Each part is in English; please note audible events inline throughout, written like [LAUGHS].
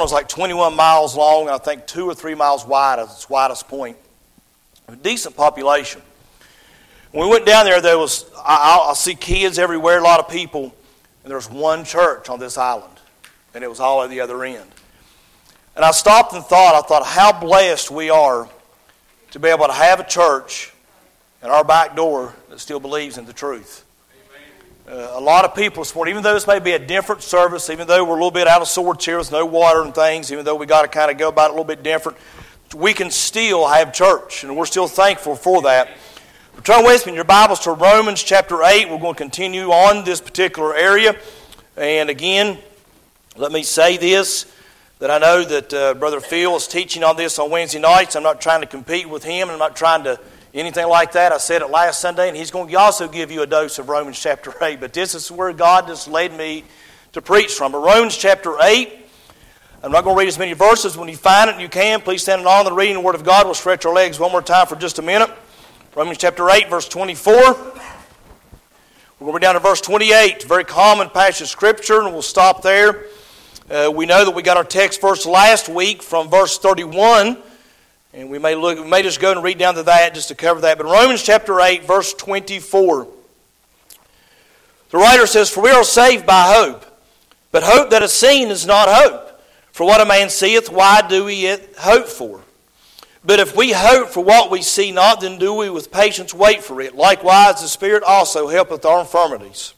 Was like 21 miles long, and I think two or three miles wide at its widest point. A decent population. When we went down there, there was I, I see kids everywhere, a lot of people, and there was one church on this island, and it was all at the other end. And I stopped and thought, I thought, how blessed we are to be able to have a church in our back door that still believes in the truth. Uh, a lot of people this morning, even though this may be a different service, even though we're a little bit out of sorts here with no water and things, even though we got to kind of go about it a little bit different, we can still have church, and we're still thankful for that. Turn with me in your Bibles to Romans chapter 8. We're going to continue on this particular area. And again, let me say this that I know that uh, Brother Phil is teaching on this on Wednesday nights. I'm not trying to compete with him, I'm not trying to anything like that. I said it last Sunday, and he's going to also give you a dose of Romans chapter [LAUGHS] 8. But this is where God has led me to preach from. Romans chapter 8, I'm not going to read as many verses. When you find it, you can. Please stand on the reading the Word of God. We'll stretch our legs one more time for just a minute. Romans chapter 8, verse 24. We're going to be down to verse 28, very common passage of Scripture, and we'll stop there. Uh, we know that we got our text verse last week from verse 31. And we may look, we may just go and read down to that just to cover that. But Romans chapter 8, verse 24. The writer says, For we are saved by hope. But hope that is seen is not hope. For what a man seeth, why do we yet hope for? But if we hope for what we see not, then do we with patience wait for it. Likewise, the Spirit also helpeth our infirmities.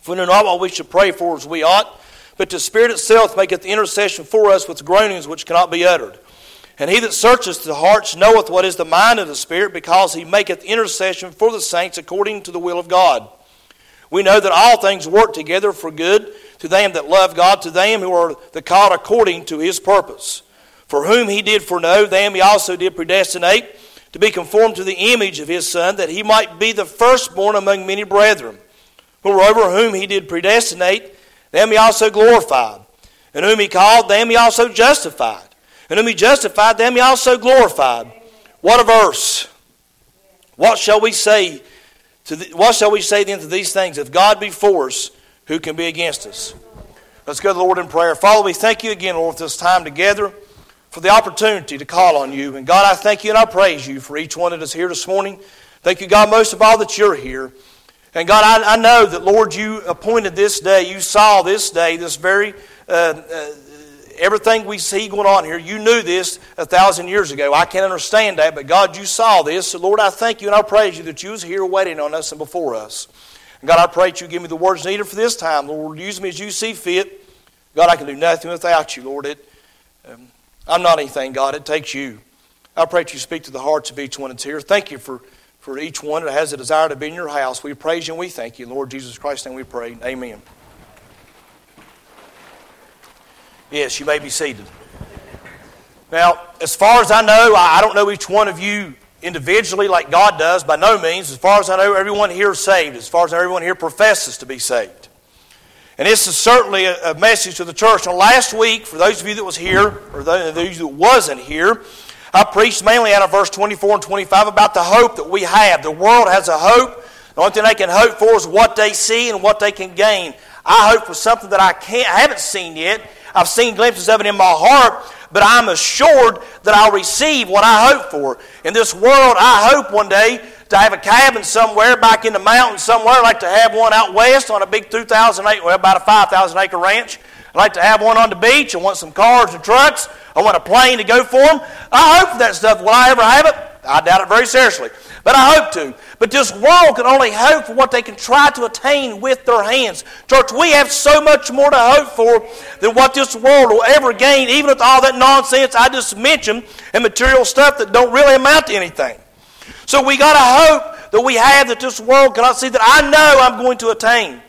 For we know not what we should pray for as we ought, but the Spirit itself maketh intercession for us with groanings which cannot be uttered. And he that searcheth the hearts knoweth what is the mind of the Spirit, because he maketh intercession for the saints according to the will of God. We know that all things work together for good to them that love God, to them who are the called according to his purpose. For whom he did foreknow, them he also did predestinate to be conformed to the image of his Son, that he might be the firstborn among many brethren. Moreover, whom he did predestinate, them he also glorified. And whom he called, them he also justified. And whom he justified, them he also glorified. What a verse. What shall we say to the, what shall we say then to these things? If God be for us, who can be against us? Let's go to the Lord in prayer. Father, we thank you again, Lord, for this time together, for the opportunity to call on you. And God, I thank you and I praise you for each one that is here this morning. Thank you, God, most of all that you're here. And God, I, I know that, Lord, you appointed this day, you saw this day, this very uh, uh, everything we see going on here, you knew this a thousand years ago. I can't understand that, but God, you saw this. So, Lord, I thank you and I praise you that you was here waiting on us and before us. And God, I pray that you give me the words needed for this time. Lord, use me as you see fit. God, I can do nothing without you, Lord. It, um, I'm not anything, God. It takes you. I pray that you speak to the hearts of each one that's here. Thank you for, for each one that has a desire to be in your house. We praise you and we thank you. Lord Jesus Christ, and we pray. Amen. Yes, you may be seated. Now, as far as I know, I don't know each one of you individually like God does, by no means. As far as I know, everyone here is saved. As far as everyone here professes to be saved. And this is certainly a, message to the church. Now, last week, for those of you that was here, or those that wasn't here, I preached mainly out of verse 24 and 25 about the hope that we have. The world has a hope. The only thing they can hope for is what they see and what they can gain. I hope for something that I can't, I haven't seen yet, I've seen glimpses of it in my heart, but I'm assured that I'll receive what I hope for. In this world, I hope one day to have a cabin somewhere back in the mountains somewhere. I'd like to have one out west on a big 2,000 acre, well, about a 5,000 acre ranch. I'd like to have one on the beach. I want some cars and trucks. I want a plane to go for them. I hope for that stuff. Will I ever have it? I doubt it very seriously. But I hope to. But this world can only hope for what they can try to attain with their hands. Church, we have so much more to hope for than what this world will ever gain, even with all that nonsense I just mentioned and material stuff that don't really amount to anything. So we got to hope that we have that this world cannot see that I know I'm going to attain.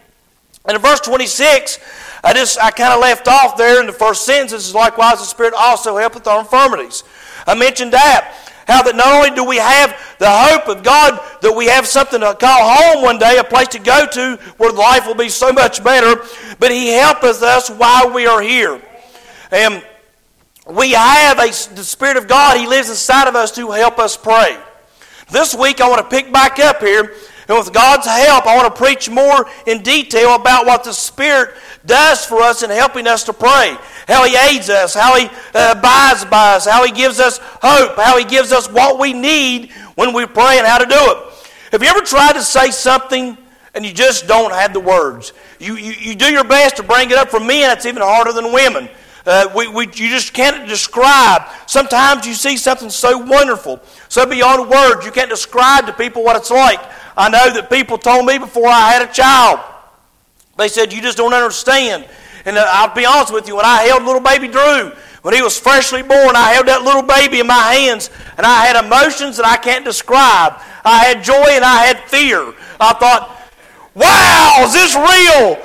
And in verse 26, I just I kind of left off there in the first sentence. Is likewise the Spirit also helpeth our infirmities. I mentioned that. How that not only do we have the hope of God that we have something to call home one day, a place to go to where life will be so much better, but He helpeth us while we are here. And we have a, the Spirit of God, He lives inside of us to help us pray. This week I want to pick back up here and with God's help, I want to preach more in detail about what the Spirit does for us in helping us to pray. How He aids us, how He uh, abides by us, how He gives us hope, how He gives us what we need when we pray and how to do it. Have you ever tried to say something and you just don't have the words? You, you, you do your best to bring it up. For men, it's even harder than women. Uh, we, we, you just can't describe. Sometimes you see something so wonderful, so beyond words, you can't describe to people what it's like. I know that people told me before I had a child, they said, You just don't understand. And uh, I'll be honest with you, when I held little baby Drew, when he was freshly born, I held that little baby in my hands, and I had emotions that I can't describe. I had joy and I had fear. I thought, wow, is this real?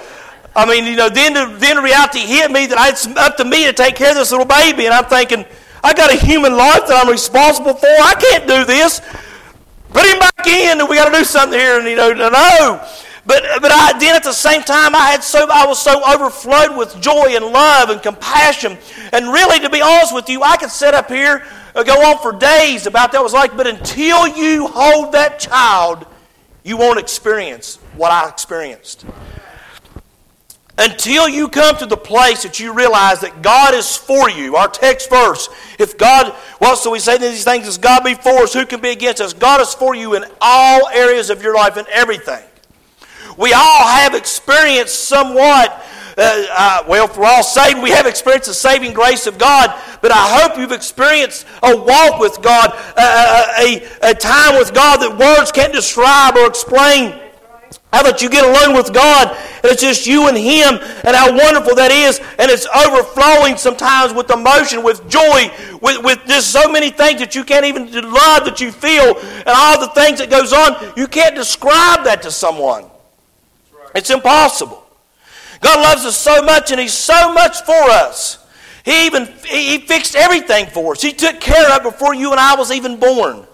I mean, you know, then the, then the reality hit me that it's up to me to take care of this little baby, and I'm thinking, I got a human life that I'm responsible for. I can't do this. Put him back in, and we got to do something here. And you know, no. But but I then at the same time I had so I was so overflowed with joy and love and compassion. And really, to be honest with you, I could sit up here and go on for days about that was like. But until you hold that child, you won't experience what I experienced until you come to the place that you realize that God is for you. Our text verse, if God, well, so we say these things, is God be for us, who can be against us? God is for you in all areas of your life and everything. We all have experienced somewhat, uh, uh, well, for all saved, we have experienced the saving grace of God, but I hope you've experienced a walk with God, uh, a, a time with God that words can't describe or explain. How about you get alone with God and it's just you and Him and how wonderful that is and it's overflowing sometimes with emotion, with joy, with, with just so many things that you can't even love that you feel and all the things that goes on. You can't describe that to someone. It's impossible. God loves us so much and He's so much for us. He even He fixed everything for us. He took care of it before you and I was even born.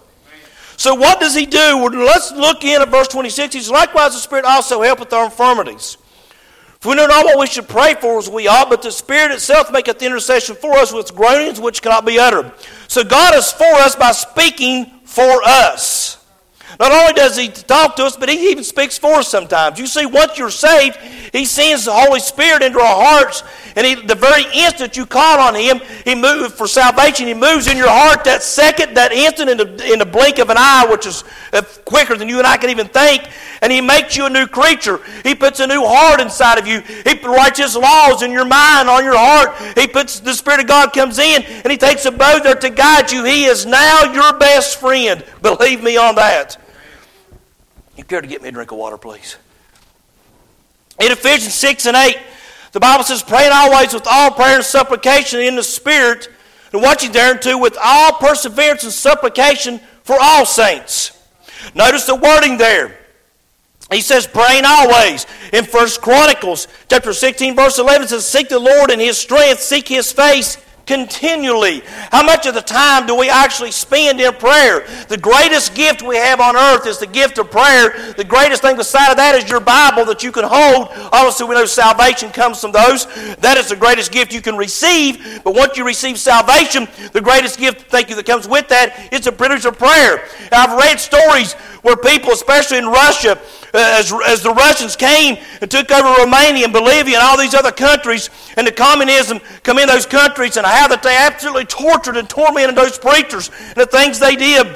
So what does he do? Well, let's look in at verse 26. He says, Likewise the Spirit also helpeth our infirmities. For we know not what we should pray for as we ought, but the Spirit itself maketh intercession for us with groanings which cannot be uttered. So God is for us by speaking for us. Not only does He talk to us, but He even speaks for us sometimes. You see, once you're saved, He sends the Holy Spirit into our hearts, and he, the very instant you call on Him, He moves for salvation. He moves in your heart that second, that instant, in the, in the blink of an eye, which is uh, quicker than you and I can even think, and He makes you a new creature. He puts a new heart inside of you. He writes His laws in your mind, on your heart. He puts the Spirit of God comes in, and He takes a bow there to guide you. He is now your best friend. Believe me on that. You care to get me a drink of water, please? In Ephesians 6 and 8, the Bible says, praying always with all prayer and supplication in the Spirit, and watching thereunto with all perseverance and supplication for all saints. Notice the wording there. He says, praying always. In First Chronicles chapter 16, verse 11 says, Seek the Lord in his strength, seek his face continually. How much of the time do we actually spend in prayer? The greatest gift we have on earth is the gift of prayer. The greatest thing beside of that is your Bible that you can hold. Obviously, we know salvation comes from those. That is the greatest gift you can receive. But once you receive salvation, the greatest gift, thank you, that comes with that is the privilege of prayer. I've read stories where people, especially in Russia, uh, as, as the Russians came and took over Romania and Bolivia and all these other countries, and the communism come in those countries, and how that they absolutely tortured and tormented those preachers and the things they did.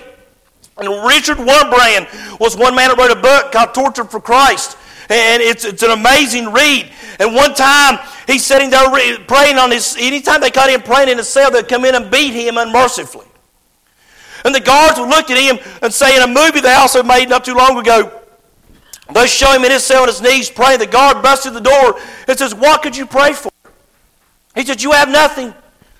And Richard Wurmbrand was one man that wrote a book called Tortured for Christ. And it's, it's an amazing read. And one time, he's sitting there praying on his, anytime they caught him praying in his cell, they'd come in and beat him unmercifully. And the guards would look at him and say, in a movie they also made not too long ago, they show him in his cell on his knees praying. The guard busted the door and says, What could you pray for? He said, You have nothing.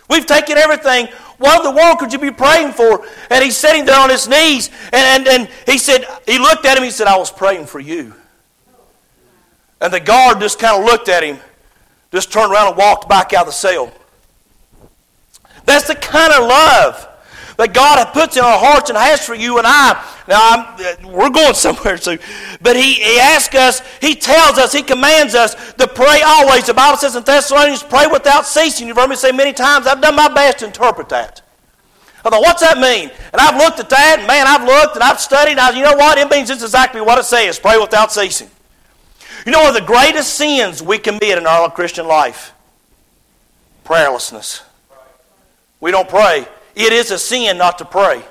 We've taken everything. What in the world could you be praying for? And he's sitting there on his knees. And, and, and he said, He looked at him. He said, I was praying for you. And the guard just kind of looked at him, just turned around and walked back out of the cell. That's the kind of love that God puts in our hearts and has for you and I. Now, I'm, we're going somewhere soon. But he, he asks us, He tells us, He commands us to pray always. The Bible says in Thessalonians, pray without ceasing. You've heard me say many times, I've done my best to interpret that. I thought, what's that mean? And I've looked at that, and man, I've looked and I've studied. And I, you know what? It means it's exactly what it says pray without ceasing. You know one of the greatest sins we commit in our Christian life? Prayerlessness. We don't pray. It is a sin not to pray.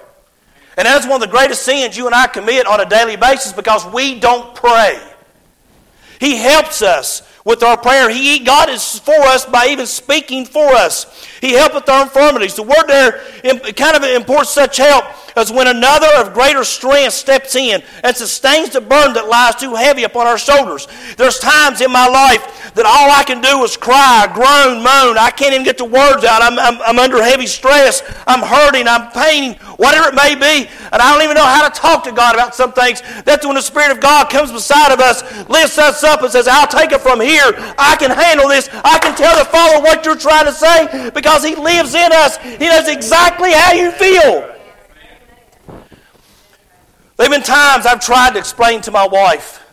And that's one of the greatest sins you and I commit on a daily basis because we don't pray. He helps us with our prayer. He, God is for us by even speaking for us. He helpeth our infirmities. The word there kind of imports such help as when another of greater strength steps in and sustains the burden that lies too heavy upon our shoulders. There's times in my life that all I can do is cry, groan, moan. I can't even get the words out. I'm, I'm, I'm under heavy stress. I'm hurting. I'm paining, whatever it may be. And I don't even know how to talk to God about some things. That's when the Spirit of God comes beside of us, lifts us up, and says, I'll take it from here. I can handle this. I can tell the Father what you're trying to say because He lives in us. He knows exactly how you feel. There have been times I've tried to explain to my wife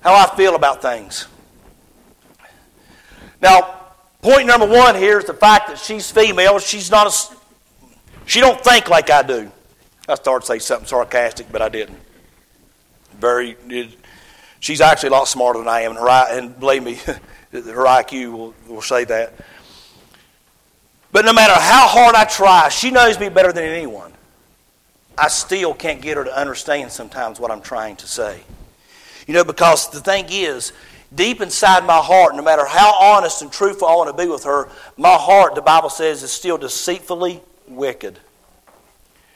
how I feel about things. Now, point number one here is the fact that she's female. She's not a, she don't think like I do. I started to say something sarcastic, but I didn't. Very, she's actually a lot smarter than I am, and, her, and believe me, [LAUGHS] her IQ will, will say that. But no matter how hard I try, she knows me better than anyone. I still can't get her to understand sometimes what I'm trying to say. You know, because the thing is, deep inside my heart, no matter how honest and truthful I want to be with her, my heart, the Bible says, is still deceitfully wicked.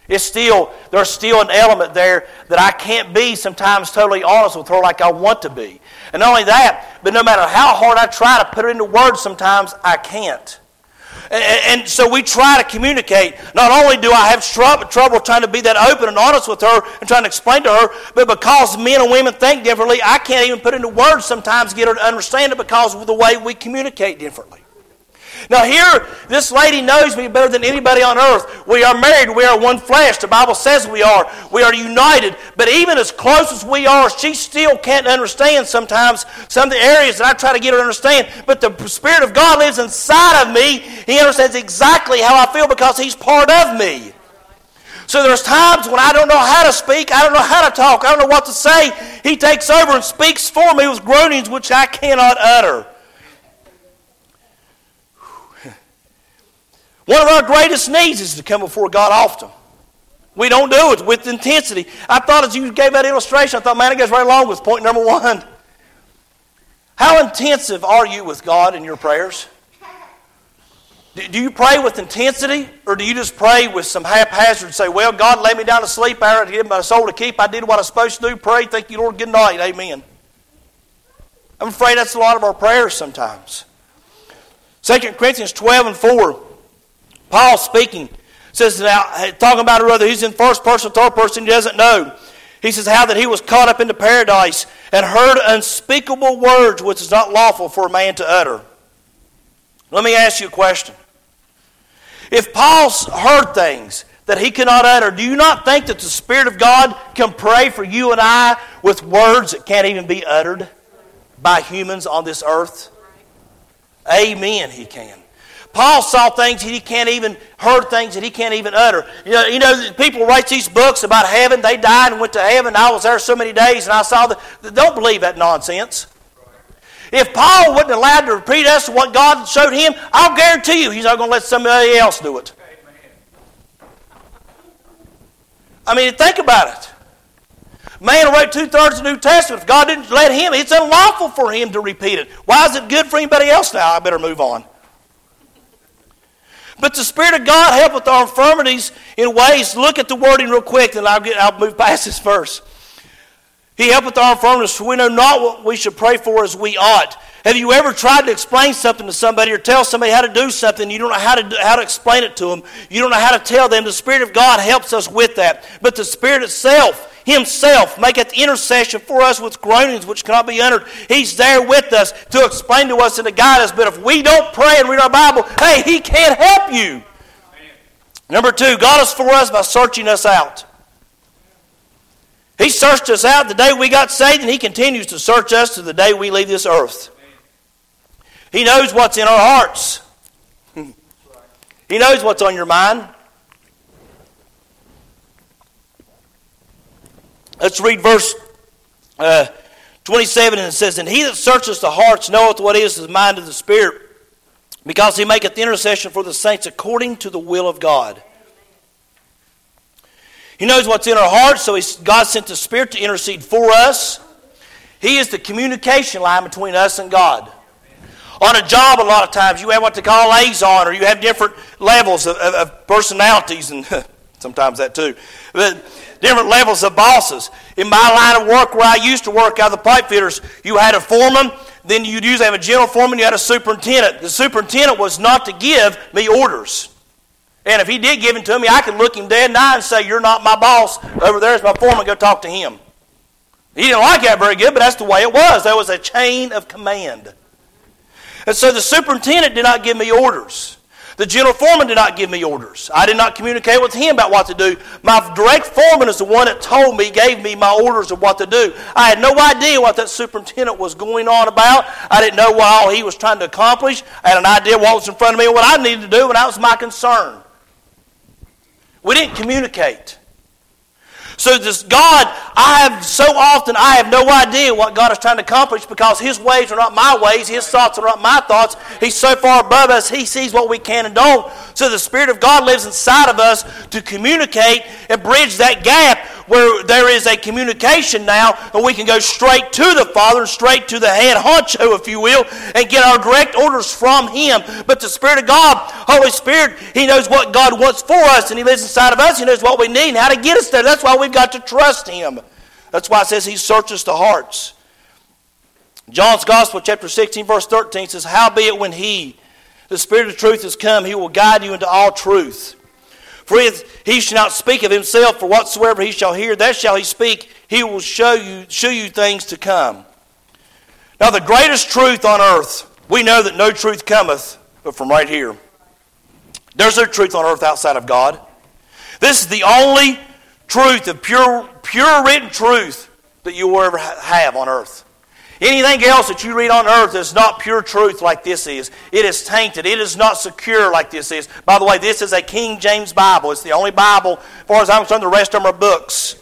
It's still, there's still an element there that I can't be sometimes totally honest with her like I want to be. And not only that, but no matter how hard I try to put it into words sometimes, I can't. And, and, so we try to communicate. Not only do I have trouble, trouble trying to be that open and honest with her and trying to explain to her, but because men and women think differently, I can't even put into words sometimes get her to understand it because of the way we communicate differently. Now, here, this lady knows me better than anybody on earth. We are married. We are one flesh. The Bible says we are. We are united. But even as close as we are, she still can't understand sometimes some of the areas that I try to get her to understand. But the Spirit of God lives inside of me. He understands exactly how I feel because He's part of me. So there's times when I don't know how to speak, I don't know how to talk, I don't know what to say. He takes over and speaks for me with groanings which I cannot utter. One of our greatest needs is to come before God often. We don't do it with intensity. I thought as you gave that illustration, I thought, man, it goes right along with point number one. How intensive are you with God in your prayers? Do you pray with intensity, or do you just pray with some haphazard say, Well, God lay me down to sleep, I give my soul to keep. I did what I was supposed to do. Pray, thank you, Lord. Good night. Amen. I'm afraid that's a lot of our prayers sometimes. 2 Corinthians 12 and 4. Paul speaking says now eh, talking about it whether he's in first person, third person, he doesn't know. He says how that he was caught up into paradise and heard unspeakable words which is not lawful for a man to utter. Let me ask you a question. If Paul heard things that he cannot utter, do you not think that the Spirit of God can pray for you and I with words that can't even be uttered by humans on this earth? Amen, he can. Paul saw things that he can't even, heard things that he can't even utter. You know, you know, people write these books about heaven. They died and went to heaven. I was there so many days and I saw the, don't believe that nonsense. If Paul wasn't allowed to repeat us what God showed him, I'll guarantee you he's not going to let somebody else do it. I mean, think about it. Man wrote two thirds of the New Testament, if God didn't let him, it's unlawful for him to repeat it. Why is it good for anybody else now? I better move on. But the Spirit of God help with our infirmities in ways. Look at the wording real quick, and I'll, get, I'll move past this verse. He helped with our infirmities, for we know not what we should pray for as we ought. Have you ever tried to explain something to somebody or tell somebody how to do something? You don't know how to, do, how to explain it to them. You don't know how to tell them. The Spirit of God helps us with that. But the Spirit itself, Himself, maketh intercession for us with groanings which cannot be uttered. He's there with us to explain to us and to guide us. But if we don't pray and read our Bible, hey, He can't help you. Number two, God is for us by searching us out. He searched us out the day we got saved, and He continues to search us to the day we leave this earth. He knows what's in our hearts. [LAUGHS] He knows what's on your mind. Let's read verse uh, 27, and it says, And he that searches the hearts knoweth what is the mind of the Spirit, because he maketh intercession for the saints according to the will of God. He knows what's in our hearts, so God sent the Spirit to intercede for us. He is the communication line between us and God. On a job, a lot of times, you have what they call liaison, or you have different levels of, of, of personalities, and [LAUGHS] sometimes that too. But different levels of bosses. In my line of work, where I used to work out of the pipe fitters, you had a foreman, then you'd usually have a general foreman, you had a superintendent. The superintendent was not to give me orders. And if he did give it to me, I could look him dead in the eye and say, You're not my boss. Over there is my foreman. Go talk to him. He didn't like that very good, but that's the way it was. There was a chain of command. And so the superintendent did not give me orders. The general foreman did not give me orders. I did not communicate with him about what to do. My direct foreman is the one that told me, gave me my orders of what to do. I had no idea what that superintendent was going on about. I didn't know what all he was trying to accomplish. I had an idea what was in front of me and what I needed to do, and that was my concern. We didn't communicate. So this God, I have so often I have no idea what God is trying to accomplish because His ways are not my ways, His thoughts are not my thoughts. He's so far above us, He sees what we can and don't. So the Spirit of God lives inside of us to communicate and bridge that gap where there is a communication now, and we can go straight to the Father, straight to the head honcho, if you will, and get our direct orders from Him. But the Spirit of God, Holy Spirit, He knows what God wants for us, and He lives inside of us. He knows what we need and how to get us there. That's why we've got to trust Him. That's why it says He searches the hearts. John's Gospel, chapter 16, verse 13 says, Howbeit when He, the Spirit of truth, has come, He will guide you into all truth. For he shall not speak of himself, for whatsoever he shall hear, that shall he speak. He will show you, show you things to come. Now, the greatest truth on earth, we know that no truth cometh but from right here. There's no truth on earth outside of God. This is the only truth, of pure, pure written truth that you will ever have on earth. Anything else that you read on earth is not pure truth like this is. It is tainted. It is not secure like this is. By the way, this is a King James Bible. It's the only Bible, as far as I'm concerned, the rest of them are books.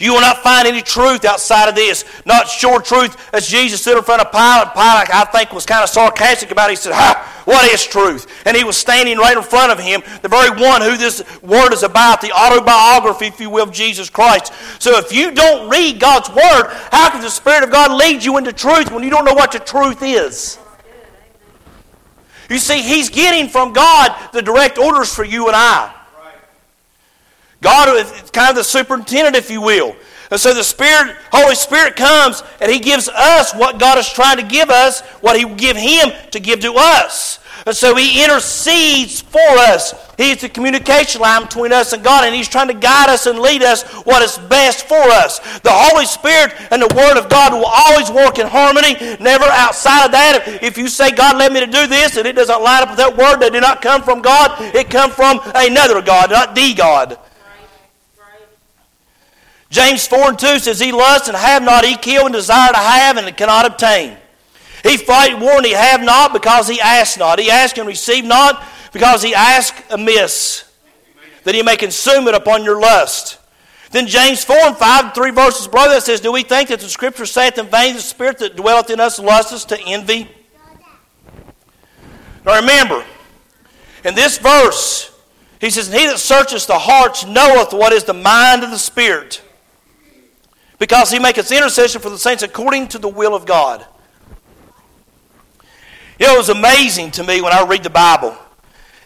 You will not find any truth outside of this. Not sure truth as Jesus stood in front of Pilate. Pilate, I think, was kind of sarcastic about it. He said, ha, what is truth? And he was standing right in front of him, the very one who this word is about, the autobiography, if you will, of Jesus Christ. So if you don't read God's word, how can the Spirit of God lead you into truth when you don't know what the truth is? You see, He's getting from God the direct orders for you and I. God is kind of the superintendent, if you will. And so the Spirit, Holy Spirit comes and He gives us what God is trying to give us, what He will give Him to give to us. And so He intercedes for us. He's the communication line between us and God, and He's trying to guide us and lead us what is best for us. The Holy Spirit and the Word of God will always work in harmony, never outside of that. If you say, God led me to do this, and it doesn't line up with that Word, that did not come from God, it come from another God, not the God. James 4 and 2 says, He lusts and have not, he kill and desire to have and cannot obtain. He fight war and he have not because he ask not. He ask and receive not because he ask amiss, that he may consume it upon your lust. Then James 4 and 5, three verses below that says, Do we think that the Scripture saith in vain the Spirit that dwelleth in us lusteth us to envy? Now remember, in this verse, he says, He that searcheth the hearts knoweth what is the mind of the Spirit. Because he maketh intercession for the saints according to the will of God. You know, it was amazing to me when I read the Bible,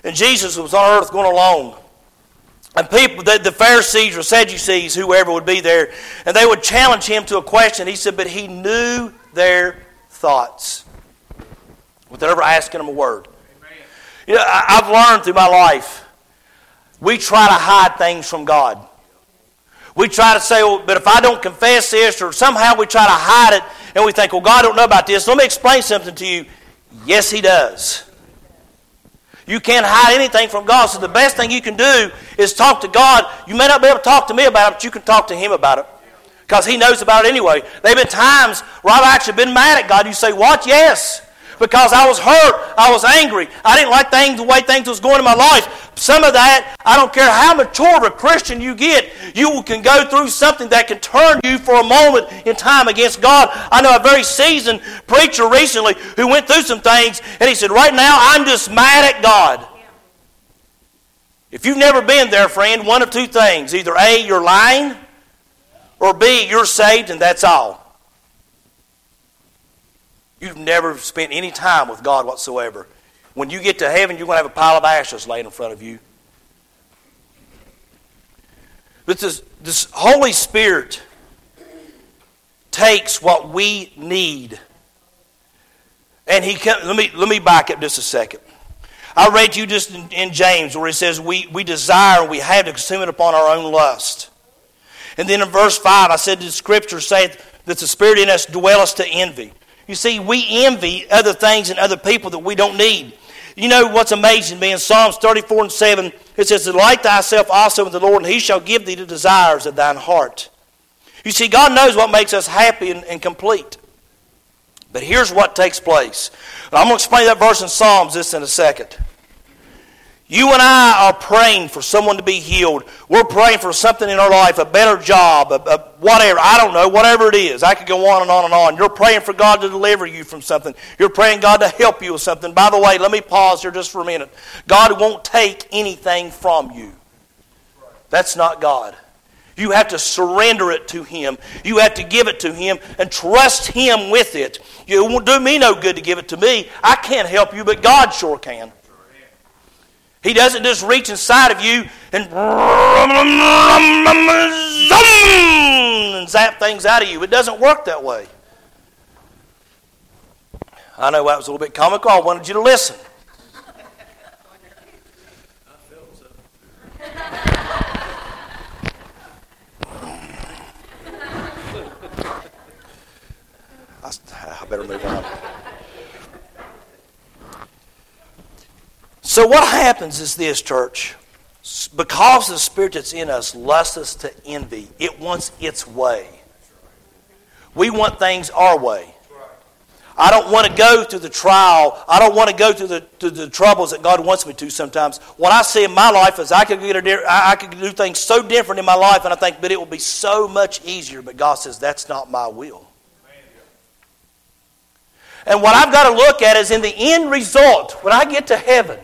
and Jesus was on earth going along. And people, the, the Pharisees or Sadducees, whoever would be there, and they would challenge him to a question. He said, but he knew their thoughts without ever asking them a word. Amen. You know, I, I've learned through my life, we try to hide things from God. We try to say, well, but if I don't confess this, or somehow we try to hide it, and we think, well, God don't know about this. Let me explain something to you. Yes, He does. You can't hide anything from God. So the best thing you can do is talk to God. You may not be able to talk to me about it, but you can talk to Him about it. Because He knows about it anyway. There have been times where I've actually been mad at God. You say, What? Yes because I was hurt. I was angry. I didn't like things the way things was going in my life. Some of that, I don't care how mature of a Christian you get, you can go through something that can turn you for a moment in time against God. I know a very seasoned preacher recently who went through some things, and he said, Right now, I'm just mad at God. If you've never been there, friend, one of two things either A, you're lying, or B, you're saved, and that's all. You've never spent any time with God whatsoever. When you get to heaven, you're going to have a pile of ashes laid in front of you. But this, this Holy Spirit takes what we need. And he let me let me back up just a second. I read to you just in, in James where it says we, we desire and we have to consume it upon our own lust. And then in verse 5, I said the scripture saith that the Spirit in us dwelleth to envy. You see, we envy other things and other people that we don't need. You know what's amazing me? In Psalms 34 and 7, it says, Delight thyself also in the Lord, and he shall give thee the desires of thine heart. You see, God knows what makes us happy and, and complete. But here's what takes place. And I'm going to explain that verse in Psalms this in a second. You and I are praying for someone to be healed. We're praying for something in our life, a better job, a, a whatever. I don't know, whatever it is. I could go on and on and on. You're praying for God to deliver you from something. You're praying God to help you with something. By the way, let me pause here just for a minute. God won't take anything from you. That's not God. You have to surrender it to Him. You have to give it to Him and trust Him with it. It won't do me no good to give it to me. I can't help you, but God sure can. He doesn't just reach inside of you and, and zap things out of you. It doesn't work that way. I know that was a little bit comical. I wanted you to listen. I better move on. What happens is this, church. Because the spirit that's in us lusts us to envy, it wants its way. We want things our way. I don't want to go through the trial. I don't want to go through the, through the troubles that God wants me to sometimes. What I see in my life is I could, get a, I could do things so different in my life, and I think, but it will be so much easier. But God says, that's not my will. And what I've got to look at is in the end result, when I get to heaven,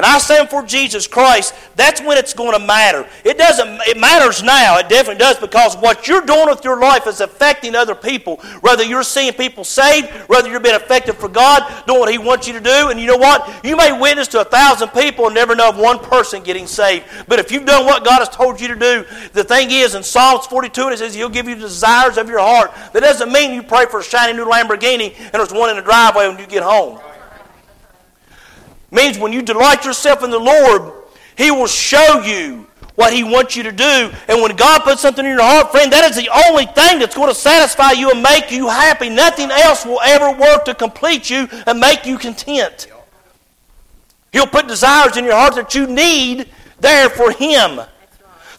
and I stand for Jesus Christ, that's when it's going to matter. It doesn't it matters now, it definitely does, because what you're doing with your life is affecting other people. Whether you're seeing people saved, whether you're being effective for God, doing what He wants you to do. And you know what? You may witness to a thousand people and never know of one person getting saved. But if you've done what God has told you to do, the thing is in Psalms 42 it says He'll give you the desires of your heart. That doesn't mean you pray for a shiny new Lamborghini and there's one in the driveway when you get home means when you delight yourself in the Lord, He will show you what He wants you to do. And when God puts something in your heart, friend, that is the only thing that's going to satisfy you and make you happy. Nothing else will ever work to complete you and make you content. He'll put desires in your heart that you need there for Him.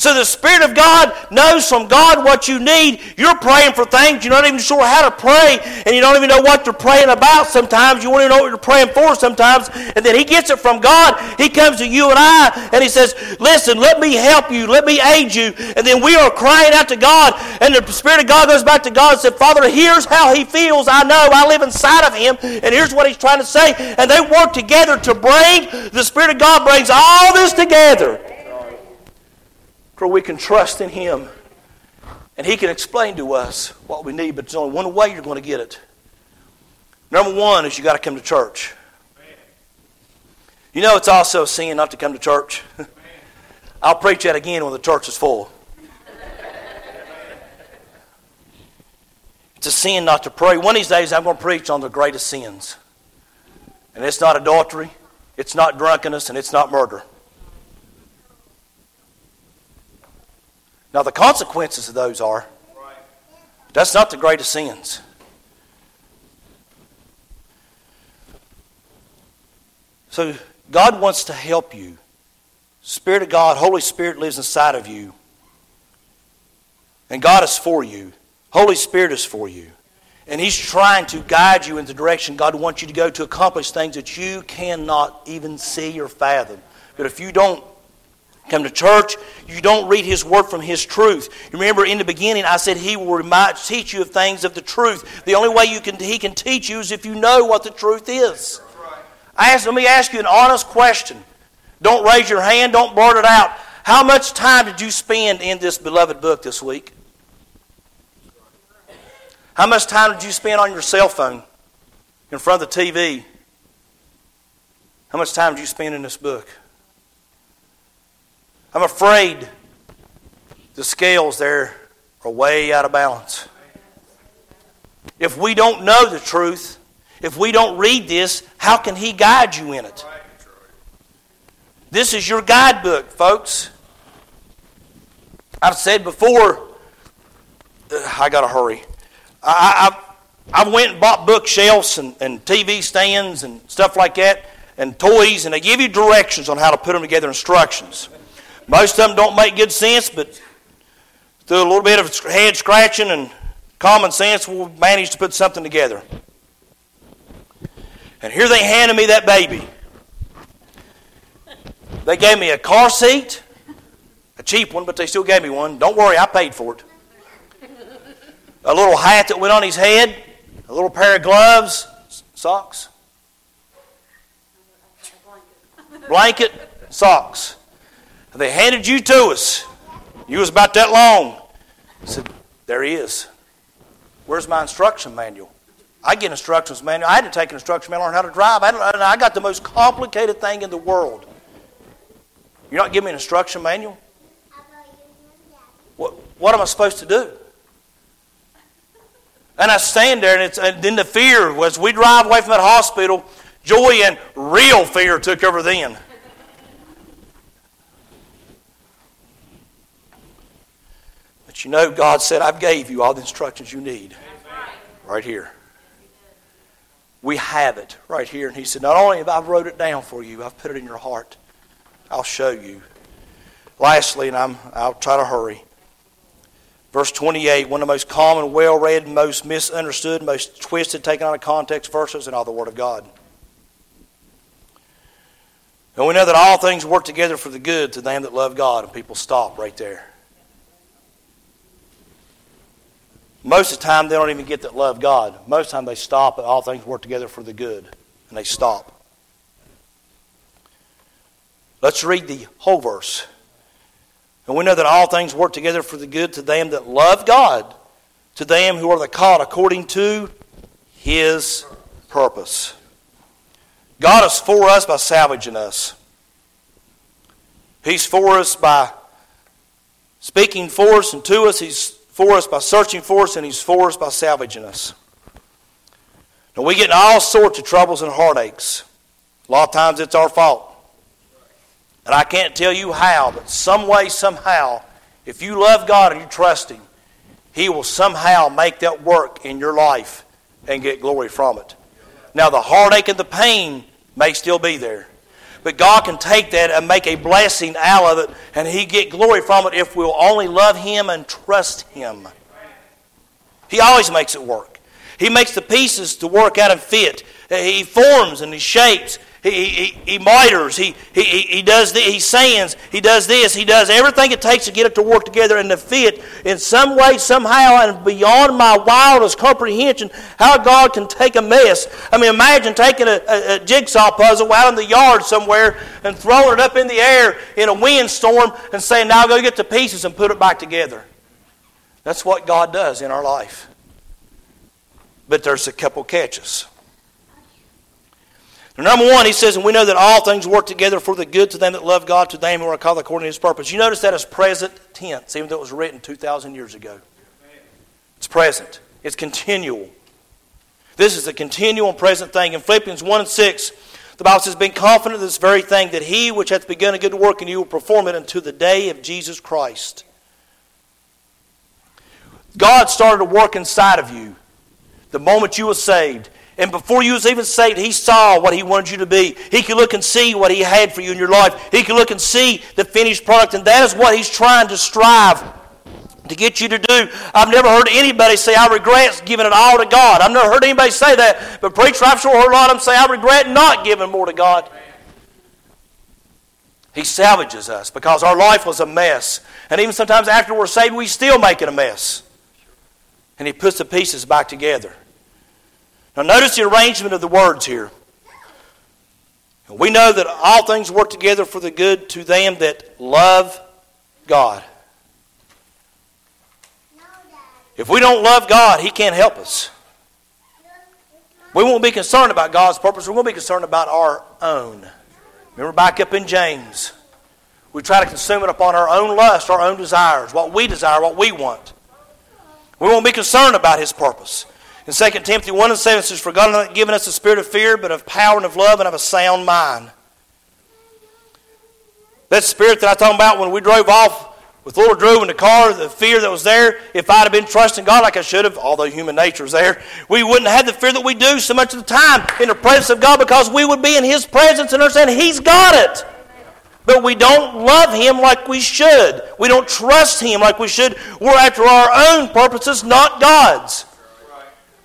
So the Spirit of God knows from God what you need. You're praying for things you're not even sure how to pray, and you don't even know what you're praying about sometimes. You won't even know what you're praying for sometimes. And then He gets it from God. He comes to you and I, and He says, Listen, let me help you. Let me aid you. And then we are crying out to God, and the Spirit of God goes back to God and said, Father, here's how He feels. I know. I live inside of Him, and here's what He's trying to say. And they work together to bring, the Spirit of God brings all this together where we can trust in Him And He can explain to us what we need, but there's only one way you're going to get it. Number one is you got to come to church. You know, it's also a sin not to come to church. [LAUGHS] I'll preach that again when the church is full. It's a sin not to pray. One of these days, I'm going to preach on the greatest sins. And it's not adultery, it's not drunkenness, and it's not murder. Now, the consequences of those are that's not the greatest sins. So, God wants to help you. Spirit of God, Holy Spirit lives inside of you. And God is for you. Holy Spirit is for you. And He's trying to guide you in the direction God wants you to go to accomplish things that you cannot even see or fathom. But if you don't come to church, you don't read His Word from His truth. Remember in the beginning, I said He will remind, teach you of things of the truth. The only way you can, He can teach you is if you know what the truth is. I ask, let me ask you an honest question. Don't raise your hand, don't blurt it out. How much time did you spend in this beloved book this week? How much time did you spend on your cell phone in front of the TV? How much time did you spend in this book? I'm afraid the scales there are way out of balance. If we don't know the truth, if we don't read this, how can He guide you in it? This is your guidebook, folks. I've said before, uh, I got to hurry. I, I, I went and bought bookshelves and, and TV stands and stuff like that and toys, and they give you directions on how to put them together, instructions. Most of them don't make good sense, but through a little bit of head scratching and common sense, we'll manage to put something together. And here they handed me that baby. They gave me a car seat, a cheap one, but they still gave me one. Don't worry, I paid for it. A little hat that went on his head, a little pair of gloves, socks, blanket, socks. They handed you to us. You was about that long. I said, There he is. Where's my instruction manual? I get instructions manual. I had to take an instruction manual on how to drive. I, I got the most complicated thing in the world. You're not giving me an instruction manual? What, what am I supposed to do? And I stand there, and, it's, and then the fear was we drive away from that hospital, joy and real fear took over then. You know, God said, I've gave you all the instructions you need. Right here. We have it right here. And he said, Not only have I wrote it down for you, I've put it in your heart. I'll show you. Lastly, and I'm, I'll try to hurry. Verse 28, one of the most common, well read, most misunderstood, most twisted, taken out of context verses in all the Word of God. And we know that all things work together for the good to them that love God, and people stop right there. Most of the time, they don't even get that love God. Most of the time, they stop and all things work together for the good, and they stop. Let's read the whole verse. And we know that all things work together for the good to them that love God, to them who are the called according to His purpose. God is for us by salvaging us. He's for us by speaking for us and to us. He's for us by searching for us, and He's for us by salvaging us. Now, we get in all sorts of troubles and heartaches. A lot of times it's our fault. And I can't tell you how, but some way, somehow, if you love God and you trust Him, He will somehow make that work in your life and get glory from it. Now, the heartache and the pain may still be there. But God can take that and make a blessing out of it, and He get glory from it if we'll only love Him and trust Him. He always makes it work. He makes the pieces to work out and fit. He forms and He shapes. He, he, he miters, he, he, he does the, he sands, he does this, he does everything it takes to get it to work together and to fit in some way, somehow, and beyond my wildest comprehension, how God can take a mess. I mean, imagine taking a, a, a jigsaw puzzle out in the yard somewhere and throwing it up in the air in a windstorm and saying, now go get the pieces and put it back together. That's what God does in our life. But there's a couple catches. Number one, he says, and we know that all things work together for the good to them that love God, to them who are called according to his purpose. You notice that as present tense, even though it was written 2,000 years ago. It's present, it's continual. This is a continual and present thing. In Philippians 1 and 6, the Bible says, Being confident of this very thing, that he which hath begun a good work in you will perform it unto the day of Jesus Christ. God started to work inside of you the moment you were saved. And before you was even saved, He saw what He wanted you to be. He could look and see what He had for you in your life. He could look and see the finished product. And that is what He's trying to strive to get you to do. I've never heard anybody say, I regret giving it all to God. I've never heard anybody say that. But preacher, I've sure heard a lot of them say, I regret not giving more to God. He salvages us because our life was a mess. And even sometimes after we're saved, we still make it a mess. And He puts the pieces back together. Now, notice the arrangement of the words here. We know that all things work together for the good to them that love God. If we don't love God, He can't help us. We won't be concerned about God's purpose. We're going to be concerned about our own. Remember back up in James. We try to consume it upon our own lust, our own desires, what we desire, what we want. We won't be concerned about His purpose. In 2 Timothy 1 and 7 it says, For God has not given us a spirit of fear, but of power and of love and of a sound mind. That spirit that I talked about when we drove off with Lord Drew in the car, the fear that was there, if I'd have been trusting God like I should have, although human nature is there, we wouldn't have the fear that we do so much of the time in the presence of God because we would be in His presence and understand He's got it. But we don't love Him like we should. We don't trust Him like we should. We're after our own purposes, not God's.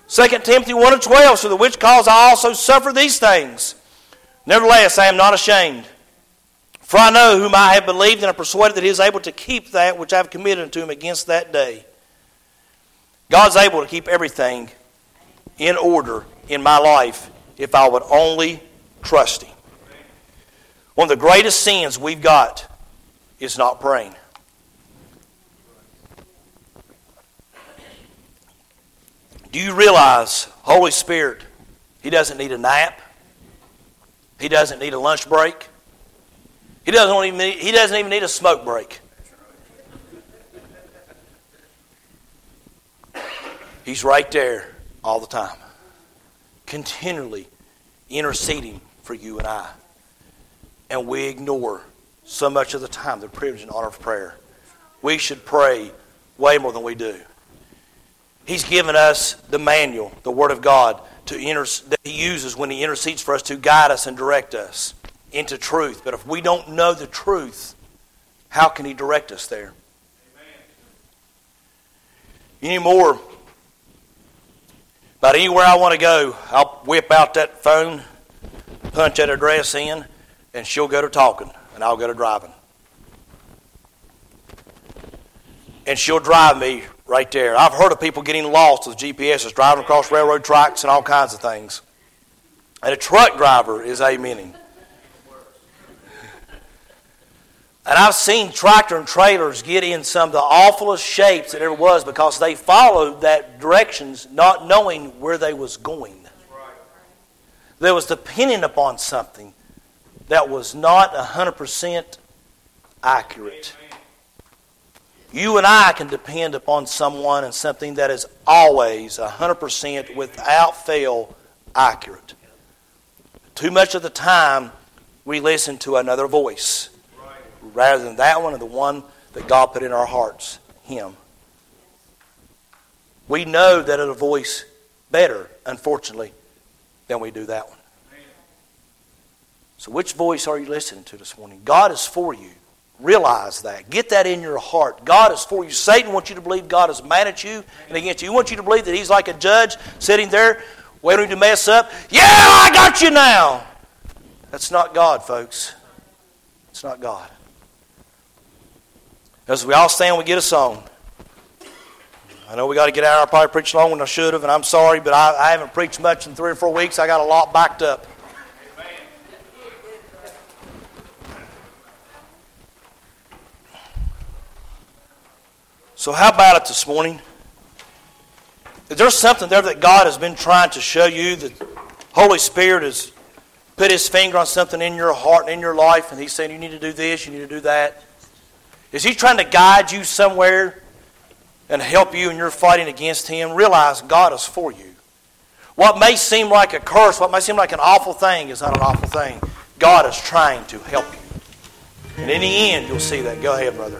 2 Timothy 1 and 12, so the which cause I also suffer these things. Nevertheless, I am not ashamed. For I know whom I have believed, and am persuaded that he is able to keep that which I have committed unto him against that day. God's able to keep everything in order in my life if I would only trust him. One of the greatest sins we've got is not praying. Do you realize, Holy Spirit, He doesn't need a nap? He doesn't need a lunch break. He doesn't even need, he doesn't even need a smoke break. He's right there all the time, continually interceding for you and I. And we ignore so much of the time the privilege and honor of prayer. We should pray way more than we do. He's given us the manual, the Word of God, to inter- that He uses when He intercedes for us to guide us and direct us into truth. But if we don't know the truth, how can He direct us there? Amen. Anymore, about anywhere I want to go, I'll whip out that phone, punch that address in, and she'll go to talking, and I'll go to driving. And she'll drive me right there. I've heard of people getting lost with GPSs, driving across railroad tracks and all kinds of things. And a truck driver is amening. And I've seen tractor and trailers get in some of the awfulest shapes that ever was because they followed that directions not knowing where they was going. They was depending upon something that was not 100% accurate. You and I can depend upon someone and something that is always 100% without fail accurate. Too much of the time, we listen to another voice rather than that one and the one that God put in our hearts, Him. We know that it'll voice better, unfortunately, than we do that one. So, which voice are you listening to this morning? God is for you. Realize that. Get that in your heart. God is for you. Satan wants you to believe God is mad at you and against you. He wants you to believe that he's like a judge sitting there waiting to mess up. Yeah, I got you now. That's not God, folks. It's not God. As we all stand, we get a song. I know we got to get out. I probably preached longer than I should have, and I'm sorry, but I, I haven't preached much in three or four weeks. I got a lot backed up. So, how about it this morning? Is there something there that God has been trying to show you that Holy Spirit has put His finger on something in your heart and in your life, and He's saying you need to do this, you need to do that? Is He trying to guide you somewhere and help you and you're fighting against Him? Realize God is for you. What may seem like a curse, what may seem like an awful thing, is not an awful thing. God is trying to help you. And in the end, you'll see that. Go ahead, brother.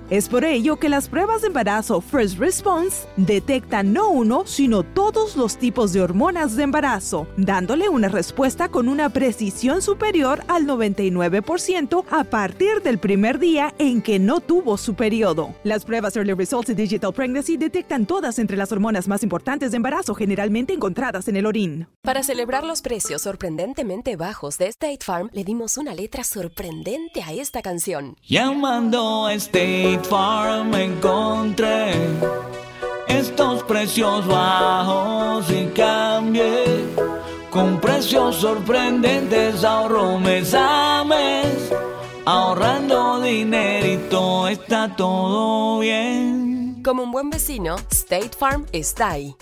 Es por ello que las pruebas de embarazo First Response detectan no uno, sino todos los tipos de hormonas de embarazo, dándole una respuesta con una precisión superior al 99% a partir del primer día en que no tuvo su periodo. Las pruebas Early Results y Digital Pregnancy detectan todas entre las hormonas más importantes de embarazo generalmente encontradas en el orín. Para celebrar los precios sorprendentemente bajos de State Farm, le dimos una letra sorprendente a esta canción. Llamando a State Farm encontré estos precios bajos y cambié. Con precios sorprendentes ahorro mes a mes ahorrando dinerito está todo bien. Como un buen vecino, State Farm está ahí